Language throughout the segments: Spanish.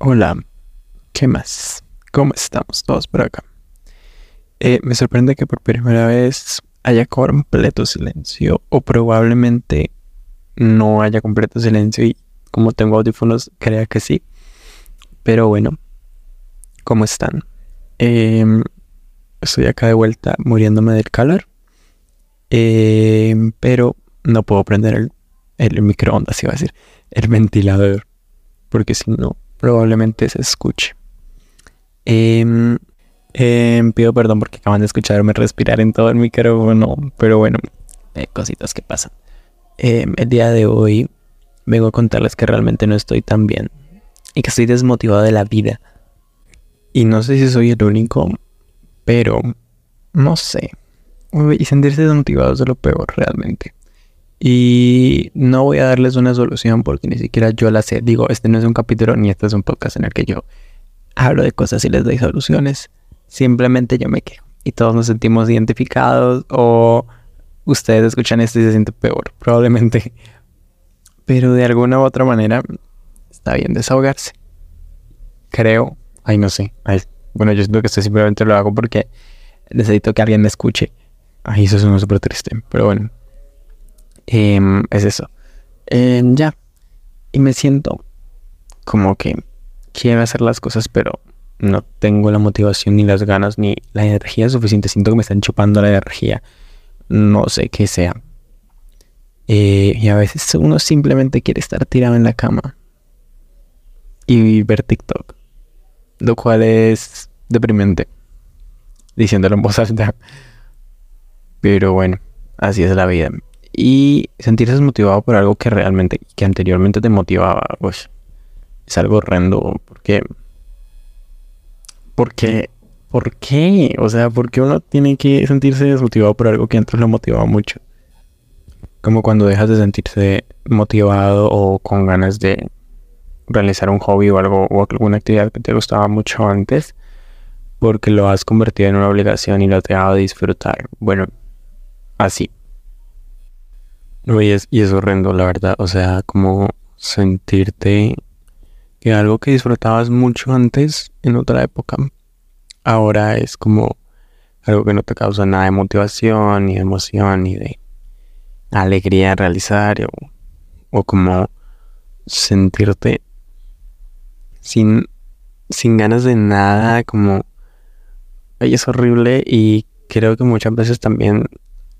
Hola, ¿qué más? ¿Cómo estamos todos por acá? Eh, me sorprende que por primera vez haya completo silencio o probablemente no haya completo silencio y como tengo audífonos crea que sí. Pero bueno, ¿cómo están? Em, estoy acá de vuelta muriéndome del calor. Em, pero no puedo prender el, el microondas, iba a decir, el ventilador. Porque si no, probablemente se escuche. Em, em, pido perdón porque acaban de escucharme respirar en todo el micrófono, pero bueno, eh, cositas que pasan. Em, el día de hoy vengo a contarles que realmente no estoy tan bien y que estoy desmotivado de la vida. Y no sé si soy el único, pero no sé. Y sentirse desmotivado es lo peor realmente. Y no voy a darles una solución porque ni siquiera yo la sé. Digo, este no es un capítulo ni este es un podcast en el que yo hablo de cosas y les doy soluciones. Simplemente yo me quejo. Y todos nos sentimos identificados o ustedes escuchan esto y se sienten peor, probablemente. Pero de alguna u otra manera está bien desahogarse. Creo. Ay, no sé. bueno, yo siento que esto simplemente lo hago porque necesito que alguien me escuche. Ay, eso suena súper triste. Pero bueno, Em, es eso. Em, ya. Y me siento como que quiero hacer las cosas, pero no tengo la motivación ni las ganas ni la energía suficiente. Siento que me están chupando la energía. No sé qué sea. Eh, y a veces uno simplemente quiere estar tirado en la cama y ver TikTok. Lo cual es deprimente. Diciéndolo en voz alta. Pero bueno, así es la vida y sentirse desmotivado por algo que realmente, que anteriormente te motivaba, pues es algo horrendo, porque, porque, ¿por qué? O sea, ¿por qué uno tiene que sentirse desmotivado por algo que antes lo motivaba mucho? Como cuando dejas de sentirse motivado o con ganas de realizar un hobby o algo o alguna actividad que te gustaba mucho antes porque lo has convertido en una obligación y lo has dejado de disfrutar. Bueno, así. No, y es, y es horrendo, la verdad. O sea, como sentirte que algo que disfrutabas mucho antes, en otra época, ahora es como algo que no te causa nada de motivación, ni de emoción, ni de alegría de realizar, o, o como sentirte sin, sin ganas de nada, como, ay, es horrible y creo que muchas veces también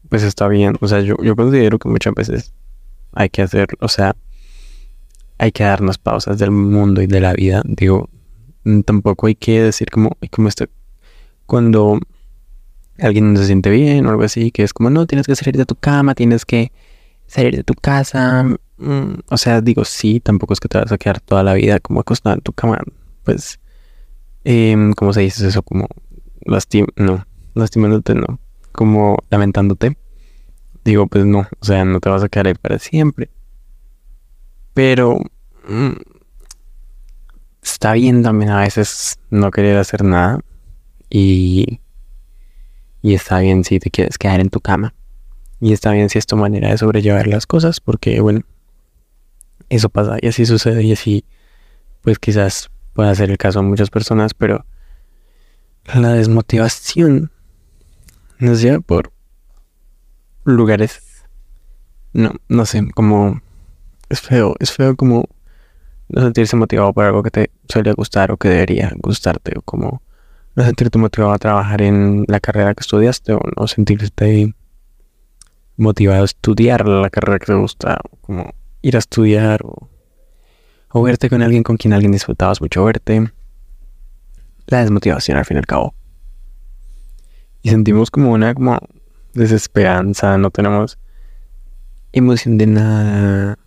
pues está bien. O sea, yo, yo considero que muchas veces hay que hacer, o sea, hay que darnos pausas del mundo y de la vida. Digo, mm, tampoco hay que decir como, como este, cuando alguien no se siente bien o algo así, que es como, no, tienes que salir de tu cama, tienes que salir de tu casa. Mm, o sea, digo, sí, tampoco es que te vas a quedar toda la vida como acostado en tu cama. Pues, eh, ¿cómo se dice eso? Como, lastim no, lastimándote, no como lamentándote. Digo, pues no, o sea, no te vas a quedar ahí para siempre. Pero mm, está bien también a veces no querer hacer nada. Y, y está bien si te quieres quedar en tu cama. Y está bien si es tu manera de sobrellevar las cosas, porque bueno, eso pasa y así sucede y así, pues quizás pueda ser el caso de muchas personas, pero la desmotivación nos lleva por lugares. No, no sé, como es feo, es feo como no sentirse motivado por algo que te suele gustar o que debería gustarte, o como no sentirte motivado a trabajar en la carrera que estudiaste, o no sentirte motivado a estudiar la carrera que te gusta, o como ir a estudiar, o, o verte con alguien con quien alguien disfrutabas mucho verte. La desmotivación al fin y al cabo y sentimos como una como desesperanza, no tenemos emoción de nada,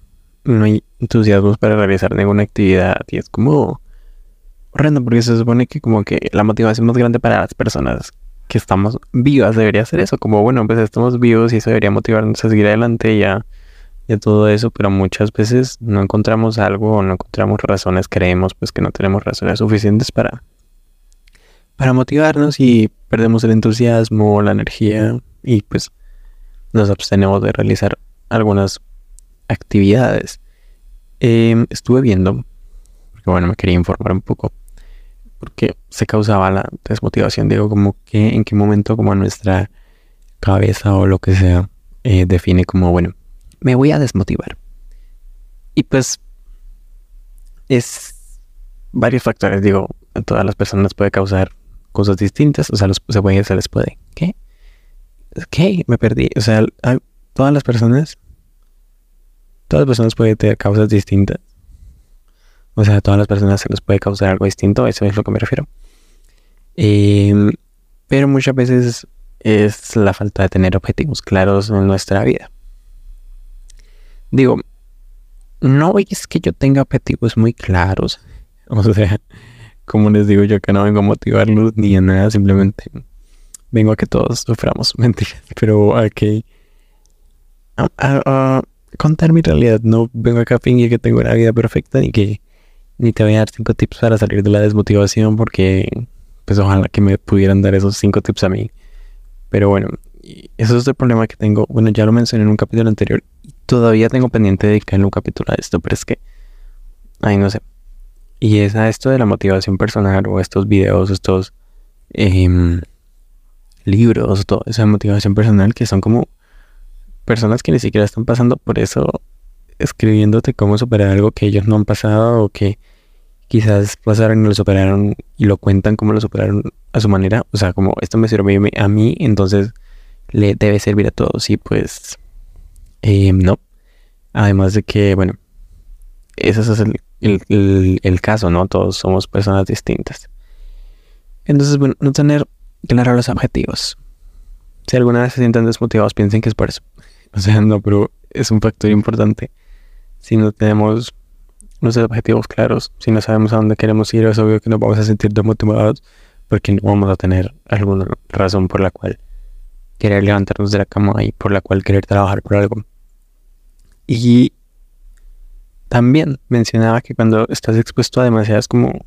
no hay entusiasmo para realizar ninguna actividad y es como horrendo porque se supone que como que la motivación más grande para las personas que estamos vivas debería ser eso, como bueno, pues estamos vivos y eso debería motivarnos a seguir adelante ya y todo eso, pero muchas veces no encontramos algo o no encontramos razones, creemos pues que no tenemos razones suficientes para para motivarnos y perdemos el entusiasmo, la energía y pues nos abstenemos de realizar algunas actividades. Em, estuve viendo, porque bueno, me quería informar un poco. Porque se causaba la desmotivación, digo, como que en qué momento como nuestra cabeza o lo que sea eh, define como, bueno, me voy a desmotivar. Y pues es varios factores, digo, a todas las personas puede causar cosas distintas, o sea, los, se, les puede. ¿Qué? ¿Qué? Me perdí. O sea, todas las personas, todas las personas pueden tener causas distintas. O sea, a todas las personas se les puede causar algo distinto, eso es lo que me refiero. Em, pero muchas veces es la falta de tener objetivos claros en nuestra vida. Digo, no es que yo tenga objetivos muy claros. O sea, como les digo yo que no vengo a motivarlos ni a nada, simplemente vengo a que todos suframos, mentiras, pero a que a, contar mi realidad, no vengo acá a fingir que tengo una vida perfecta ni que ni te voy a dar cinco tips para salir de la desmotivación porque pues ojalá que me pudieran dar esos cinco tips a mí. Pero bueno, eso es el problema que tengo. Bueno, ya lo mencioné en un capítulo anterior y todavía tengo pendiente de dedicarle un capítulo a esto, pero es que, ay, no sé. Y es a esto de la motivación personal o estos videos, estos eh, libros, toda esa motivación personal que son como personas que ni siquiera están pasando por eso, escribiéndote cómo superar algo que ellos no han pasado o que quizás pasaron y lo superaron y lo cuentan como lo superaron a su manera. O sea, como esto me sirve a mí, entonces le debe servir a todos. Y pues, eh, no. Además de que, bueno, ese es el, el, caso, ¿no? Todos somos personas distintas. Entonces, bueno, no tener claro los objetivos. Si alguna vez se sienten desmotivados, piensen que es por eso. O sea, no, pero es un factor importante. Si no tenemos los objetivos claros, si no sabemos a dónde queremos ir, es obvio que nos vamos a sentir desmotivados porque no vamos a tener alguna razón por la cual querer levantarnos de la cama y por la cual querer trabajar por algo. Y también mencionaba que cuando estás expuesto a demasiadas como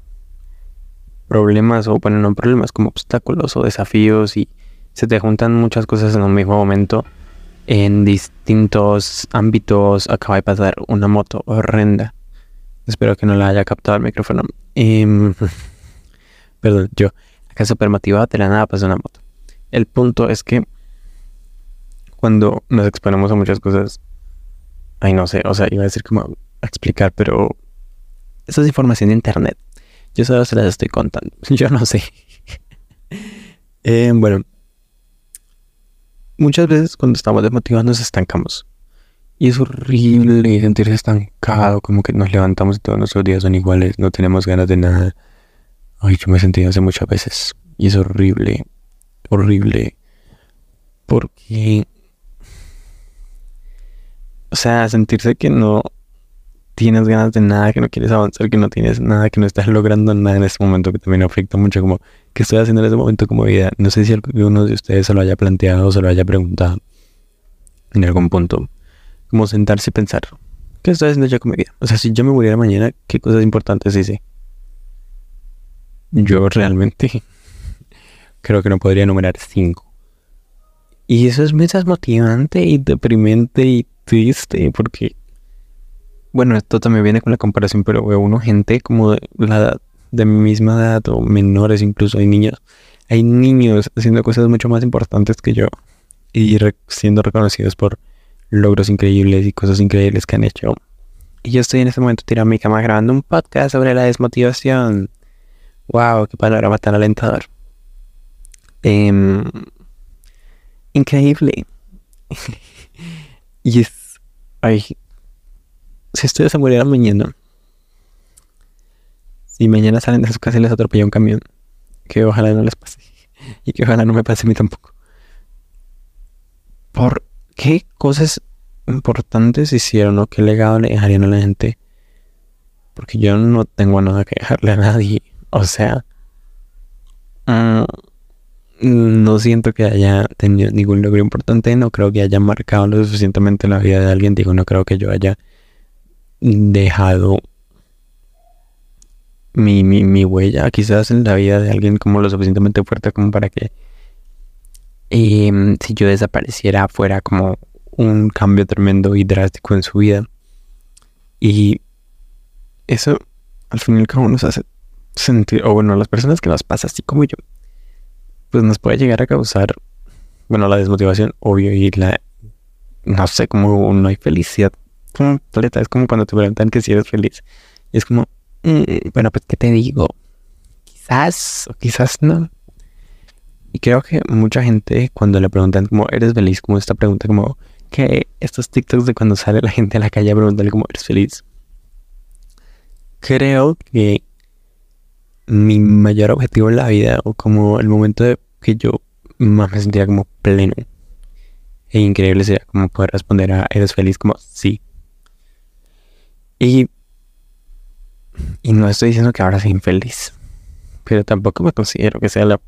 problemas o bueno, no problemas, como obstáculos o desafíos y se te juntan muchas cosas en un mismo momento en distintos ámbitos. Acaba de pasar una moto horrenda. Espero que no la haya captado el micrófono. Em, perdón, yo acá súper motivado de la nada pasó una moto. El punto es que cuando nos exponemos a muchas cosas, ay no sé, o sea, iba a decir como explicar, pero eso es información de internet. Yo solo se las estoy contando. Yo no sé. Eh, bueno, muchas veces cuando estamos desmotivados nos estancamos. Y es horrible sentirse estancado, como que nos levantamos y todos nuestros días son iguales, no tenemos ganas de nada. Ay, yo me he sentido hace muchas veces. Y es horrible, horrible. Porque... O sea, sentirse que no tienes ganas de nada, que no quieres avanzar, que no tienes nada, que no estás logrando nada en este momento, que también afecta mucho como qué estoy haciendo en este momento como vida. No sé si alguno de ustedes se lo haya planteado o se lo haya preguntado en algún punto. Como sentarse y pensar, ¿qué estoy haciendo yo con mi vida? O sea, si yo me muriera mañana, ¿qué cosas importantes hice? Yo realmente creo que no podría enumerar cinco. Y eso es muy desmotivante y deprimente y triste porque bueno, esto también viene con la comparación, pero veo uno gente como de la edad, de mi misma edad o menores incluso, hay niños, hay niños haciendo cosas mucho más importantes que yo y siendo reconocidos por logros increíbles y cosas increíbles que han hecho. Y yo estoy en este momento tirando mi cama grabando un podcast sobre la desmotivación. Wow, qué panorama tan alentador. Em, increíble. y es. Ay, si ustedes se murieran mañana, si mañana salen de su casa y les atropella un camión, que ojalá no les pase. Y que ojalá no me pase a mí tampoco. ¿Por qué cosas importantes hicieron o qué legado le dejarían a la gente? Porque yo no tengo nada que dejarle a nadie. O sea, mm, no siento que haya tenido ningún logro importante. No creo que haya marcado lo suficientemente la vida de alguien. Digo, no creo que yo haya dejado mi, mi, huella quizás en la vida de alguien como lo suficientemente fuerte como para que em, si yo desapareciera fuera como un cambio tremendo y drástico en su vida. Y eso al fin y al cabo nos hace sentir, o bueno, las personas que nos pasa así como yo, pues nos puede llegar a causar, bueno, la desmotivación, obvio, y la, no sé, como no hay felicidad completa. Es como cuando te preguntan que si eres feliz. es como, mm, bueno, pues, ¿qué te digo? Quizás o quizás no. Y creo que mucha gente cuando le preguntan como, ¿eres feliz? Como esta pregunta, como que estos TikToks de cuando sale la gente a la calle a preguntarle como, ¿eres feliz? Creo que mi mayor objetivo en la vida o como el momento de que yo más me sentía como pleno e increíble sería como poder responder a ¿eres feliz? como sí. Y, y no estoy diciendo que ahora sea infeliz, pero tampoco me considero que sea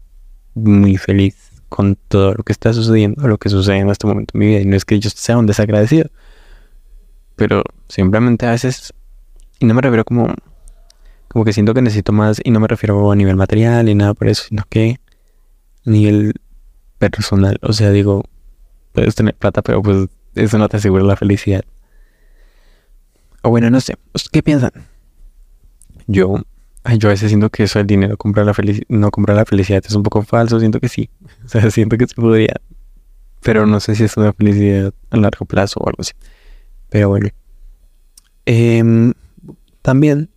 muy feliz con todo lo que está sucediendo, lo que sucede en este momento en mi vida. Y no es que yo sea un desagradecido, pero simplemente a veces, y no me refiero como como que siento que necesito más, y no me refiero a nivel material ni nada por eso, sino que a nivel personal, o sea, digo, puedes tener plata, pero pues eso no te asegura la felicidad. O bueno, no sé, ¿qué piensan? Yo, yo a veces siento que eso del dinero comprar la no comprar la felicidad es un poco falso, siento que sí, o sea, siento que se podría, pero no sé si es una felicidad a largo plazo o algo así. Pero bueno. Em, también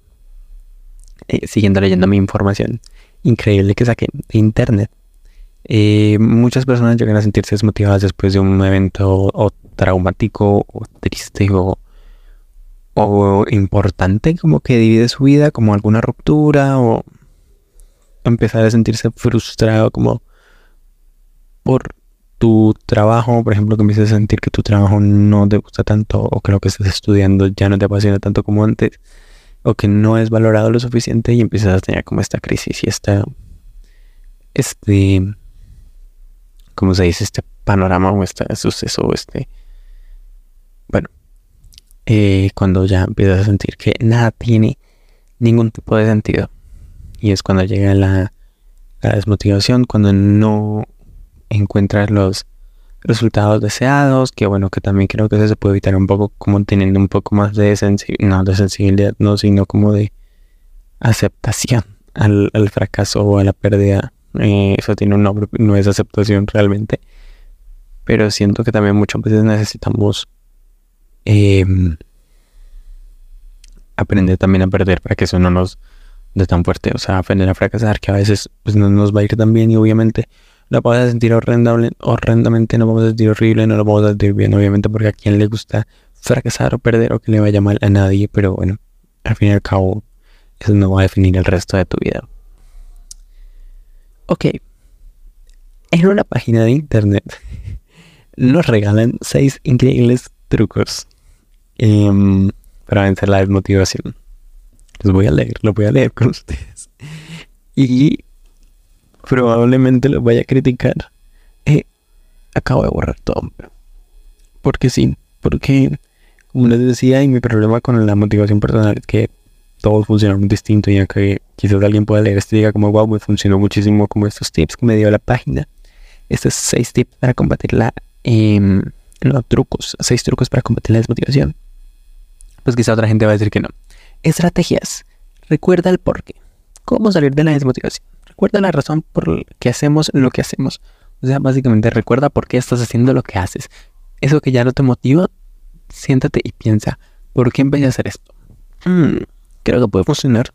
eh, siguiendo leyendo mi información increíble que saqué de internet, eh, muchas personas llegan a sentirse desmotivadas después de un evento o traumático o triste o, o importante como que divide su vida, como alguna ruptura o empezar a sentirse frustrado como por tu trabajo, por ejemplo, que empiezas a sentir que tu trabajo no te gusta tanto o que lo que estás estudiando ya no te apasiona tanto como antes o que no es valorado lo suficiente y empiezas a tener como esta crisis y esta, este, ¿cómo se dice? Este panorama o este suceso o este, eh, cuando ya empiezas a sentir que nada tiene ningún tipo de sentido y es cuando llega la, desmotivación, cuando no encuentras los resultados deseados, que bueno, que también creo que eso se puede evitar un poco como teniendo un poco más de, no, de sensibilidad, no, sino como de aceptación al, fracaso o a la pérdida. Eh, eso tiene un nombre, no es aceptación realmente. Pero siento que también muchas veces necesitamos em, aprender también a perder para que eso no nos dé tan fuerte. O sea, aprender a fracasar, que a veces pues, no nos va a ir tan bien y obviamente la vamos a sentir horrendamente, no vamos a sentir horrible, no lo vamos a sentir bien, obviamente, porque a quien le gusta fracasar o perder o que le vaya mal a nadie, pero bueno, al fin y al cabo, eso no va a definir el resto de tu vida. Ok, en una página de internet nos regalan seis increíbles trucos em, para vencer la desmotivación. Los voy a leer, los voy a leer con ustedes. Y probablemente lo vaya a criticar. Eh, acabo de borrar todo. Porque sí, porque como les decía, y mi problema con la motivación personal es que todos funcionan muy distinto, ya que quizás alguien pueda leer este y diga como, wow, me funcionó muchísimo como estos tips que me dio la página. Estos seis tips para combatir la... Eh, los trucos, seis trucos para combatir la desmotivación. Pues quizá otra gente va a decir que no. Estrategias. Recuerda el porqué. ¿Cómo salir de la desmotivación? recuerda la razón por la que hacemos lo que hacemos. O sea, básicamente recuerda por qué estás haciendo lo que haces. Eso que ya no te motiva, siéntate y piensa, ¿por qué empecé a hacer esto? Hmm, creo que puede funcionar.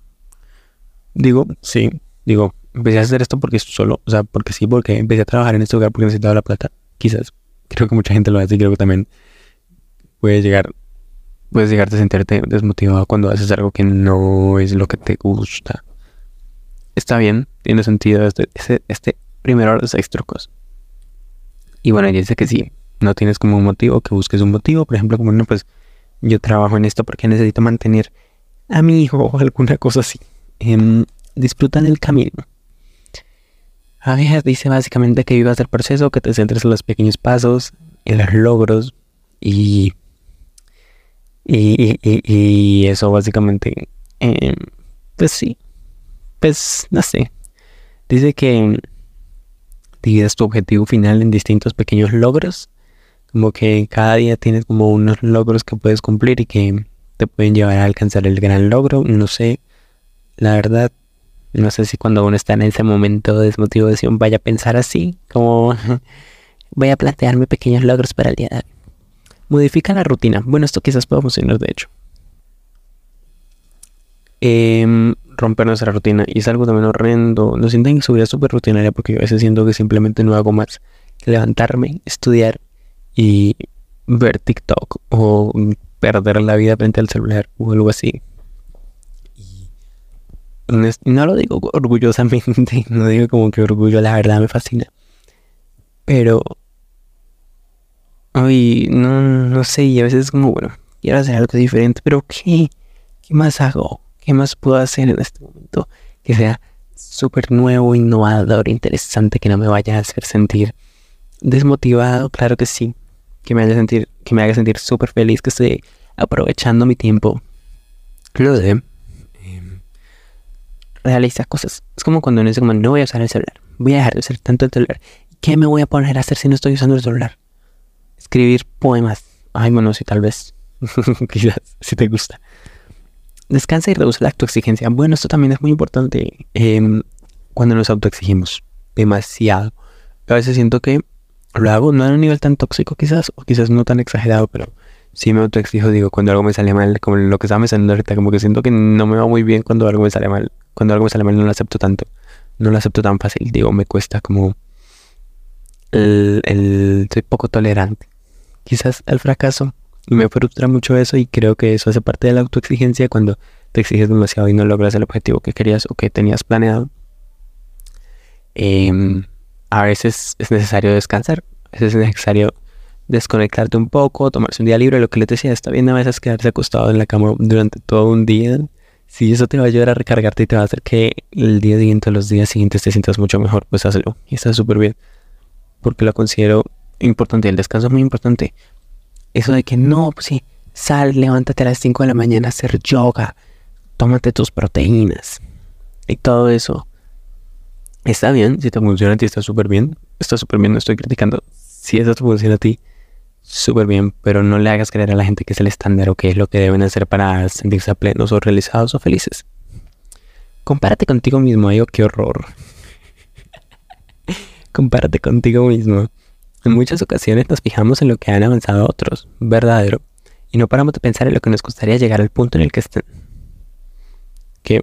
Digo, sí, digo, empecé a hacer esto porque solo, o sea, porque sí, porque empecé a trabajar en este lugar porque necesitaba la plata. Quizás, creo que mucha gente lo hace y creo que también puedes llegar, puedes llegarte a sentirte desmotivado cuando haces algo que no es lo que te gusta está bien, tiene sentido este, este, este primero de seis trucos. Y bueno, dice que sí, no tienes como un motivo, que busques un motivo, por ejemplo, como no, pues yo trabajo en esto porque necesito mantener a mi hijo o alguna cosa así. Eh, disfrutan el camino. A ver, dice básicamente que vivas el proceso, que te centres en los pequeños pasos, en los logros y, y, y, eso básicamente, em, pues sí, pues, no sé. Dice que divides tu objetivo final en distintos pequeños logros. Como que cada día tienes como unos logros que puedes cumplir y que te pueden llevar a alcanzar el gran logro. No sé. la verdad, no sé si cuando uno está en ese momento de desmotivación vaya a pensar así, como voy a plantearme pequeños logros para el día de hoy. Modifica la rutina. Bueno, esto quizás pueda funcionar de hecho. Eh, romper nuestra rutina. Y es algo también horrendo. No sienten que su vida súper rutinaria porque a veces siento que simplemente no hago más que levantarme, estudiar y ver TikTok o perder la vida frente al celular o algo así. No lo digo orgullosamente, no digo como que orgullo, la verdad me fascina. Pero... Ay, no, no sé, y a veces es como, bueno, quiero hacer algo diferente, pero ¿qué? ¿Qué más hago? ¿Qué más puedo hacer en este momento que sea súper nuevo, innovador, interesante, que no me vaya a hacer sentir desmotivado? Claro que sí. Que me haga sentir, que me haga sentir súper feliz, que estoy aprovechando mi tiempo. Lo de realizar cosas. Es como cuando uno dice como no voy a usar el celular. Voy a dejar de usar tanto el celular. ¿Qué me voy a poner a hacer si no estoy usando el celular? Escribir poemas. Ay, bueno, sí, tal vez. Quizás, si te gusta. Descansa y reduce la autoexigencia. Bueno, esto también es muy importante em, cuando nos autoexigimos demasiado. A veces siento que lo hago no a un nivel tan tóxico quizás, o quizás no tan exagerado, pero sí me autoexijo, digo, cuando algo me sale mal, como lo que estaba pensando ahorita, como que siento que no me va muy bien cuando algo me sale mal. Cuando algo me sale mal no lo acepto tanto, no lo acepto tan fácil, digo, me cuesta como el, soy poco tolerante. Quizás el fracaso y me frustra mucho eso y creo que eso hace parte de la autoexigencia cuando te exiges demasiado y no logras el objetivo que querías o que tenías planeado. Em, a veces es necesario descansar, a veces es necesario desconectarte un poco, tomarse un día libre, lo que les decía, está bien a veces quedarse acostado en la cama durante todo un día. Si eso te va a ayudar a recargarte y te va a hacer que el día siguiente o los días siguientes te sientas mucho mejor, pues hazlo. Y está súper bien. Porque lo considero importante. El descanso es muy importante. Eso de que no, pues sí, sal, levántate a las 5 de la mañana a hacer yoga, tómate tus proteínas y todo eso. Está bien, si te funciona a ti está súper bien, está súper bien, no estoy criticando. Si eso te funciona a ti, súper bien, pero no le hagas creer a la gente que es el estándar o que es lo que deben hacer para sentirse plenos o realizados o felices. Compárate contigo mismo, ay, qué horror. Compárate contigo mismo. En muchas ocasiones nos fijamos en lo que han avanzado otros, verdadero, y no paramos de pensar en lo que nos gustaría llegar al punto en el que estén. Que...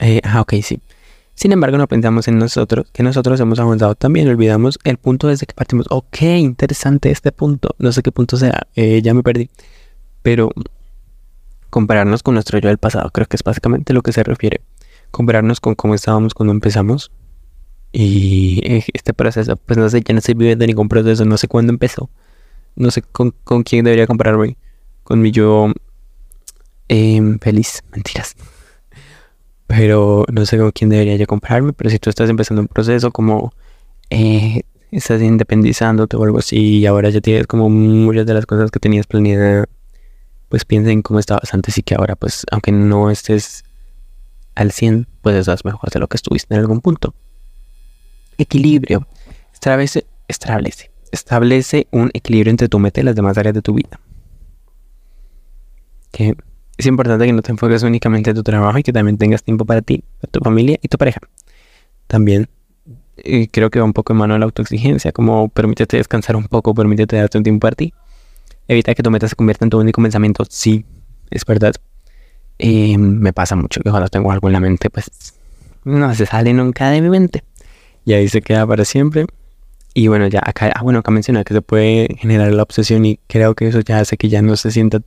Eh, ah, ok, sí. Sin embargo, no pensamos en nosotros, que nosotros hemos avanzado también, olvidamos el punto desde que partimos. Ok, interesante este punto. No sé qué punto sea, eh, ya me perdí. Pero compararnos con nuestro yo del pasado, creo que es básicamente lo que se refiere. Compararnos con cómo estábamos cuando empezamos y eh, este proceso, pues no sé, ya no estoy viviendo ningún proceso, no sé cuándo empezó. No sé con, quién debería compararme. Con mi yo em, feliz, mentiras. Pero no sé con quién debería yo compararme. Pero si tú estás empezando un proceso como eh, estás independizándote o algo así y ahora ya tienes como muchas de las cosas que tenías planeadas, pues piensa en cómo estabas antes y que ahora, pues aunque no estés al 100, pues estás mejor de lo que estuviste en algún punto equilibrio. Establece, establece, establece un equilibrio entre tu meta y las demás áreas de tu vida. Que es importante que no te enfoques únicamente en tu trabajo y que también tengas tiempo para ti, para tu familia y tu pareja. También eh, creo que va un poco en mano a la autoexigencia, como permítete descansar un poco, permítete darte un tiempo para ti. Evita que tu meta se convierta en tu único pensamiento. Sí, es verdad. Eh, me pasa mucho que cuando tengo algo en la mente, pues no se sale nunca de mi mente y ahí se queda para siempre. Y bueno, ya acá, ah, bueno, acá que se puede generar la obsesión y creo que eso ya hace que ya no se sienta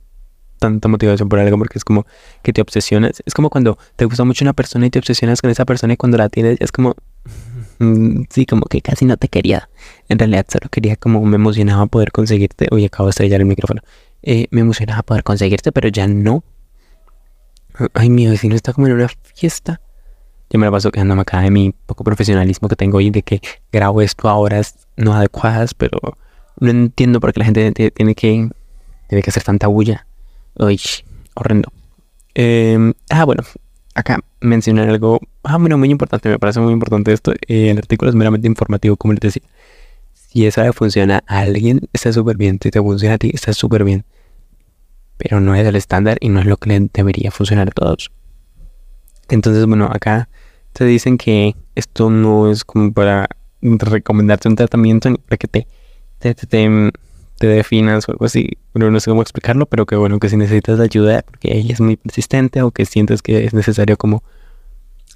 tanta motivación por algo porque es como que te obsesionas. Es como cuando te gusta mucho una persona y te obsesionas con esa persona y cuando la tienes es como, mm, sí, como que casi no te quería. En realidad solo quería como me emocionaba poder conseguirte. Oye, acabo de estrellar el micrófono. Eh, me emocionaba poder conseguirte, pero ya no. Ay, mi vecino está como en una fiesta. Yo me la paso quejándome acá de mi poco profesionalismo que tengo y de que grabo esto a horas no adecuadas, pero no entiendo por qué la gente tiene que, tiene que hacer tanta bulla. Uy, horrendo. Em, ah, bueno, acá mencionar algo, ah, bueno, muy importante, me parece muy importante esto. Eh, el artículo es meramente informativo, como les decía. Si eso le funciona a alguien, está súper bien. Si te funciona a ti, está súper bien. Pero no es el estándar y no es lo que debería funcionar a todos Entonces, bueno, acá te dicen que esto no es como para recomendarte un tratamiento para que te, te, te, definas o algo así. Bueno, no sé cómo explicarlo, pero que bueno, que si necesitas ayuda porque ella es muy persistente o que sientes que es necesario como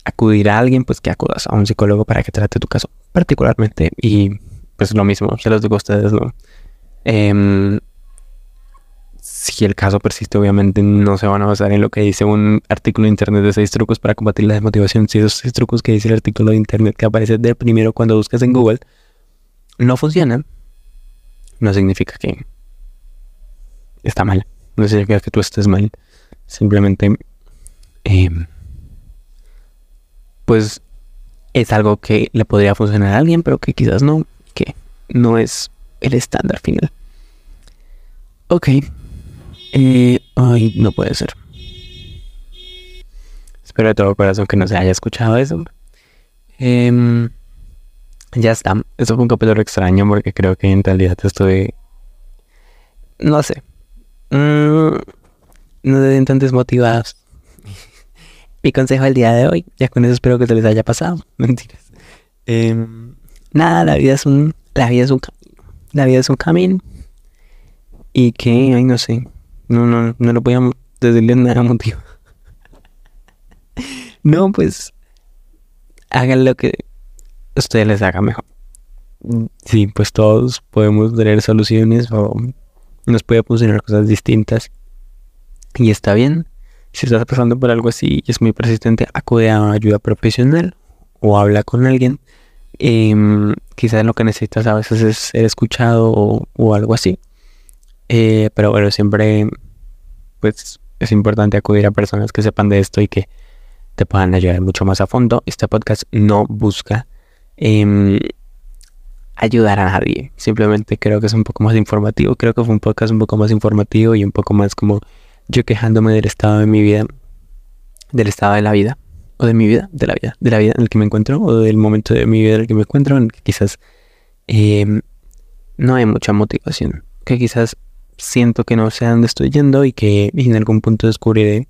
acudir a alguien, pues que acudas a un psicólogo para que trate tu caso particularmente. Y pues lo mismo, se los digo a ustedes, ¿no? Em, si el caso persiste, obviamente no se van a basar en lo que dice un artículo de internet de seis trucos para combatir la desmotivación. Si esos seis trucos que dice el artículo de internet que aparece de primero cuando buscas en Google no funcionan, no significa que está mal. No significa que tú estés mal. Simplemente, em, pues es algo que le podría funcionar a alguien, pero que quizás no, que no es el estándar final. Ok. Eh, ay, no puede ser. Espero de todo corazón que no se haya escuchado eso. Em, ya está. Eso fue un capítulo extraño porque creo que en realidad estoy... No sé. Mm, no se sientan desmotivados. Mi consejo del día de hoy. Ya con eso espero que se les haya pasado. Mentiras. Em, nada, la vida es un... La vida es un camino. La vida es un camino. Y que, ay, no sé. No, no, no lo voy a decirle nada motivo. no, pues hagan lo que ustedes les haga mejor. Sí, pues todos podemos tener soluciones o nos puede funcionar cosas distintas. Y está bien. Si estás pasando por algo así y es muy persistente, acude a ayuda profesional o habla con alguien. Em, quizás lo que necesitas a veces es ser escuchado o algo así. Eh, pero bueno, siempre pues es importante acudir a personas que sepan de esto y que te puedan ayudar mucho más a fondo. Este podcast no busca em, ayudar a nadie. Simplemente creo que es un poco más informativo. Creo que fue un podcast un poco más informativo y un poco más como yo quejándome del estado de mi vida, del estado de la vida, o de mi vida, de la vida, de la vida en el que me encuentro, o del momento de mi vida en el que me encuentro, en que quizás em, no hay mucha motivación. Que quizás siento que no sé a dónde estoy yendo y que en algún punto descubriré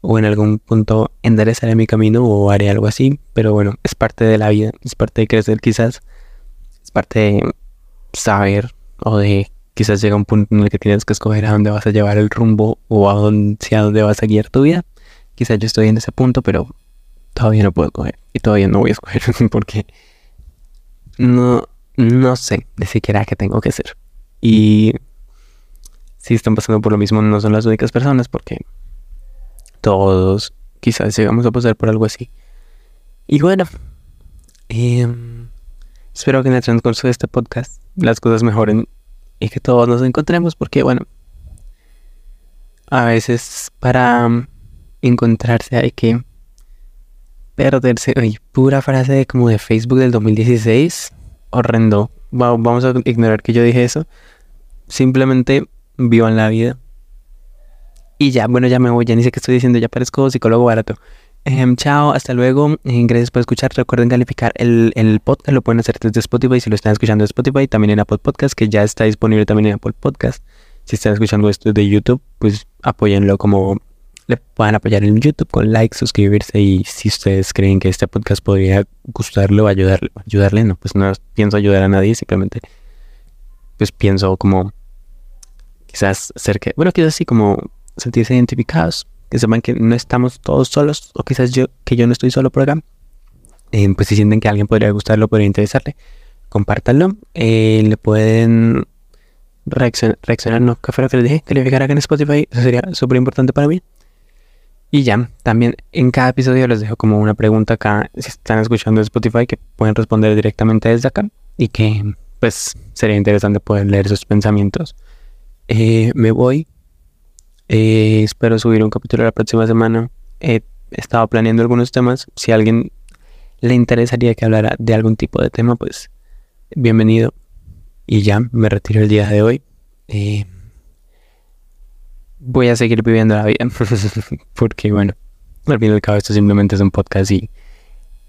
o en algún punto enderezaré mi camino o haré algo así, pero bueno, es parte de la vida, es parte de crecer quizás, es parte de saber o de quizás llega un punto en el que tienes que escoger a dónde vas a llevar el rumbo o a dónde, hacia dónde vas a guiar tu vida. Quizás yo estoy en ese punto, pero todavía no puedo escoger y todavía no voy a escoger porque no, no sé ni siquiera qué tengo que hacer. Y si están pasando por lo mismo, no son las únicas personas porque todos quizás llegamos a pasar por algo así. Y bueno, em, espero que en el transcurso de este podcast las cosas mejoren y que todos nos encontremos porque bueno, a veces para encontrarse hay que perderse. Pura frase como de Facebook del 2016. Horrendo. Vamos a ignorar que yo dije eso. Simplemente vivan la vida. Y ya, bueno, ya me voy, ya ni sé qué estoy diciendo, ya parezco psicólogo barato. Em, chao, hasta luego. Eh, gracias por escuchar. Recuerden calificar el, el, podcast. Lo pueden hacer desde Spotify si lo están escuchando de Spotify. También en Apple Podcast, que ya está disponible también en Apple Podcast. Si están escuchando esto de YouTube, pues apóyenlo como le puedan apoyar en YouTube con like, suscribirse. Y si ustedes creen que este podcast podría gustarle o ayudarle, ayudarle, no, pues no pienso ayudar a nadie. Simplemente, pues pienso como quizás ser que, bueno, quizás así como sentirse identificados, que sepan que no estamos todos solos, o quizás yo, que yo no estoy solo por acá. Eh, pues si sienten que a alguien podría gustarlo, podría interesarle, compártanlo. Eh, le pueden reaccionar, reaccionar, no, ¿qué fue lo que les dije? Calificar acá en Spotify, eso sería súper importante para mí. Y ya, también en cada episodio les dejo como una pregunta acá, si están escuchando Spotify, que pueden responder directamente desde acá y que pues sería interesante poder leer sus pensamientos eh, me voy. Eh, espero subir un capítulo la próxima semana. He estado planeando algunos temas. Si a alguien le interesaría que hablara de algún tipo de tema, pues bienvenido. Y ya, me retiro el día de hoy. Eh, voy a seguir viviendo la vida. Porque bueno, al fin y al cabo esto simplemente es un podcast y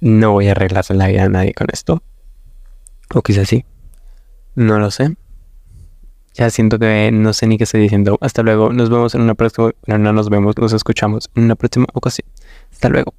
no voy a arreglarse la vida a nadie con esto. O quizás sí. No lo sé. Ya siento que no sé ni qué estoy diciendo. Hasta luego. Nos vemos en una próxima. No, no nos vemos, nos escuchamos en una próxima ocasión. Hasta luego.